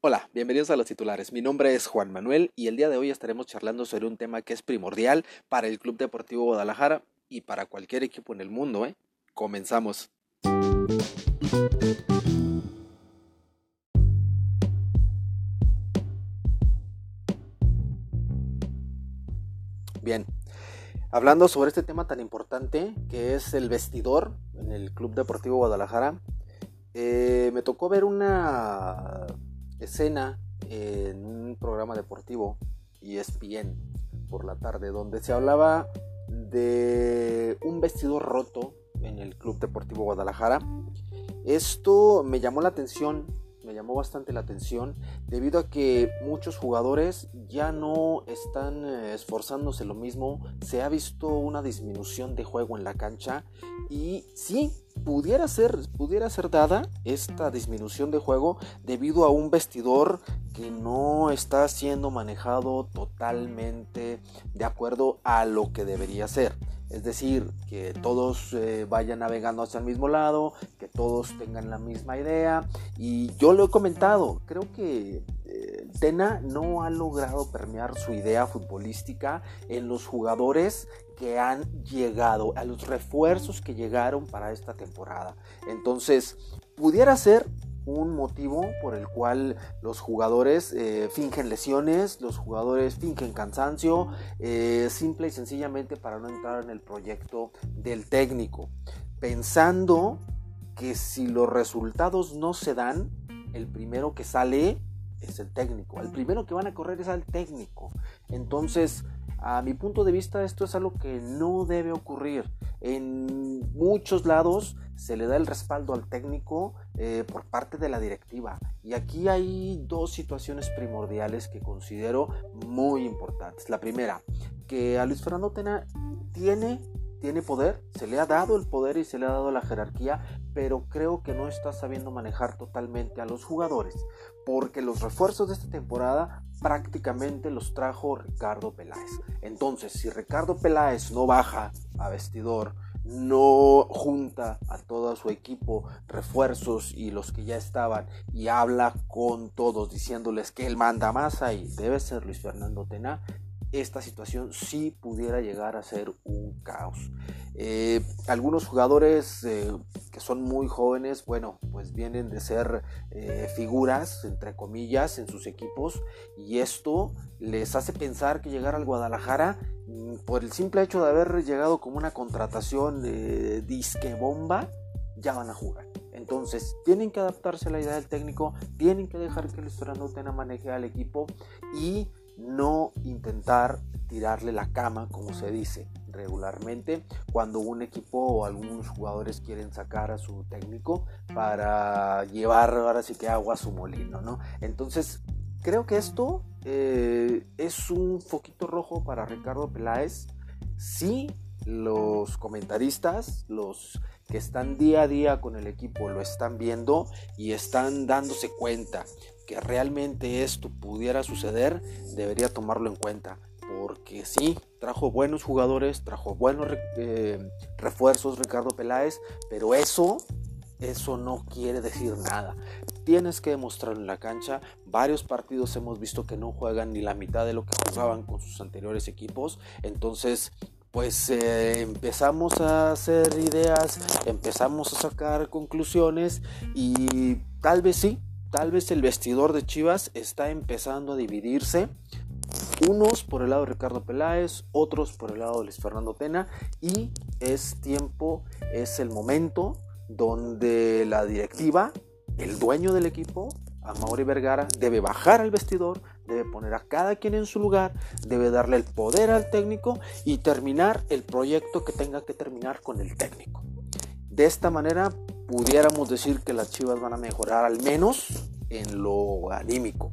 Hola, bienvenidos a los titulares. Mi nombre es Juan Manuel y el día de hoy estaremos charlando sobre un tema que es primordial para el Club Deportivo Guadalajara y para cualquier equipo en el mundo. ¿eh? Comenzamos. Bien, hablando sobre este tema tan importante que es el vestidor en el Club Deportivo Guadalajara, eh, me tocó ver una escena en un programa deportivo ESPN por la tarde donde se hablaba de un vestidor roto en el Club Deportivo Guadalajara. Esto me llamó la atención, llamó bastante la atención debido a que muchos jugadores ya no están eh, esforzándose lo mismo, se ha visto una disminución de juego en la cancha y sí, pudiera ser, pudiera ser dada esta disminución de juego debido a un vestidor que no está siendo manejado totalmente de acuerdo a lo que debería ser. Es decir, que todos eh, vayan navegando hacia el mismo lado, que todos tengan la misma idea. Y yo lo he comentado, creo que eh, Tena no ha logrado permear su idea futbolística en los jugadores que han llegado, a los refuerzos que llegaron para esta temporada. Entonces, pudiera ser un motivo por el cual los jugadores eh, fingen lesiones, los jugadores fingen cansancio, eh, simple y sencillamente para no entrar en el proyecto del técnico, pensando que si los resultados no se dan, el primero que sale es el técnico, el primero que van a correr es al técnico. Entonces, a mi punto de vista, esto es algo que no debe ocurrir. En muchos lados se le da el respaldo al técnico eh, por parte de la directiva. Y aquí hay dos situaciones primordiales que considero muy importantes. La primera, que a Luis Fernando Tena tiene tiene poder, se le ha dado el poder y se le ha dado la jerarquía, pero creo que no está sabiendo manejar totalmente a los jugadores, porque los refuerzos de esta temporada prácticamente los trajo Ricardo Peláez. Entonces, si Ricardo Peláez no baja a vestidor, no junta a todo su equipo, refuerzos y los que ya estaban y habla con todos diciéndoles que él manda más ahí, debe ser Luis Fernando Tena, esta situación sí pudiera llegar a ser un caos. Eh, algunos jugadores eh, que son muy jóvenes, bueno, pues vienen de ser eh, figuras, entre comillas, en sus equipos y esto les hace pensar que llegar al Guadalajara mm, por el simple hecho de haber llegado como una contratación de disque bomba, ya van a jugar. Entonces, tienen que adaptarse a la idea del técnico, tienen que dejar que el Tena maneje al equipo y no intentar tirarle la cama, como se dice regularmente, cuando un equipo o algunos jugadores quieren sacar a su técnico para llevar ahora sí que agua a su molino, ¿no? Entonces, creo que esto eh, es un foquito rojo para Ricardo Peláez. Sí, los comentaristas, los que están día a día con el equipo, lo están viendo y están dándose cuenta que realmente esto pudiera suceder, debería tomarlo en cuenta. Porque sí, trajo buenos jugadores, trajo buenos eh, refuerzos Ricardo Peláez, pero eso, eso no quiere decir nada. Tienes que demostrarlo en la cancha. Varios partidos hemos visto que no juegan ni la mitad de lo que jugaban con sus anteriores equipos. Entonces, pues eh, empezamos a hacer ideas, empezamos a sacar conclusiones y tal vez sí, tal vez el vestidor de Chivas está empezando a dividirse. Unos por el lado de Ricardo Peláez, otros por el lado de Luis Fernando Tena y es tiempo, es el momento donde la directiva, el dueño del equipo, Amaury Vergara, debe bajar al vestidor, debe poner a cada quien en su lugar, debe darle el poder al técnico y terminar el proyecto que tenga que terminar con el técnico. De esta manera pudiéramos decir que las Chivas van a mejorar al menos en lo anímico.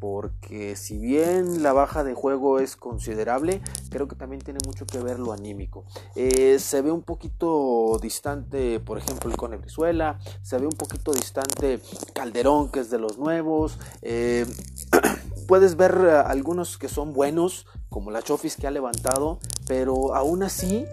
Porque si bien la baja de juego es considerable, creo que también tiene mucho que ver lo anímico. Eh, se ve un poquito distante, por ejemplo, el Cone Brizuela, se ve un poquito distante Calderón, que es de los nuevos. Eh, puedes ver eh, algunos que son buenos, como la Chofis que ha levantado, pero aún así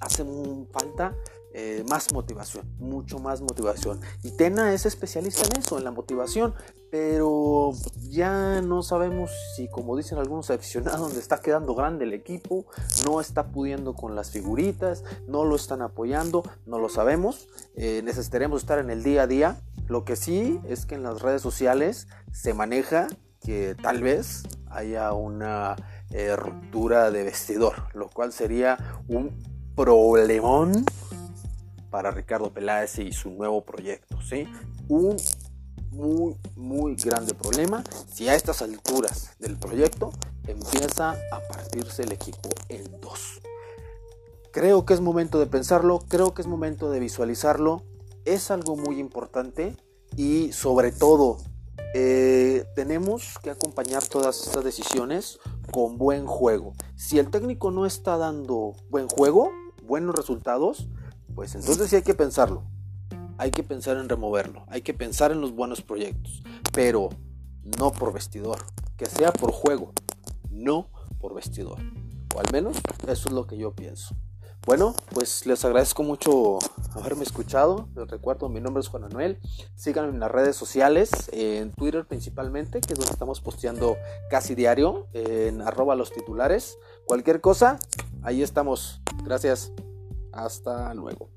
hacen falta eh, más motivación, mucho más motivación. Y Tena es especialista en eso, en la motivación, pero ya no sabemos si, como dicen algunos aficionados, donde está quedando grande el equipo, no está pudiendo con las figuritas, no lo están apoyando, no lo sabemos. Eh, necesitaremos estar en el día a día. Lo que sí es que en las redes sociales se maneja que tal vez haya una eh, ruptura de vestidor, lo cual sería un problemón para Ricardo Peláez y su nuevo proyecto. ¿sí? Un muy, muy grande problema si a estas alturas del proyecto empieza a partirse el equipo en dos. Creo que es momento de pensarlo, creo que es momento de visualizarlo. Es algo muy importante y sobre todo eh, tenemos que acompañar todas estas decisiones con buen juego. Si el técnico no está dando buen juego, buenos resultados, pues entonces sí hay que pensarlo. Hay que pensar en removerlo, hay que pensar en los buenos proyectos, pero no por vestidor, que sea por juego, no por vestidor. O al menos eso es lo que yo pienso. Bueno, pues les agradezco mucho haberme escuchado. Les recuerdo, mi nombre es Juan Manuel. Síganme en las redes sociales, en Twitter principalmente, que es donde estamos posteando casi diario, en arroba los titulares. Cualquier cosa, ahí estamos. Gracias. Hasta luego.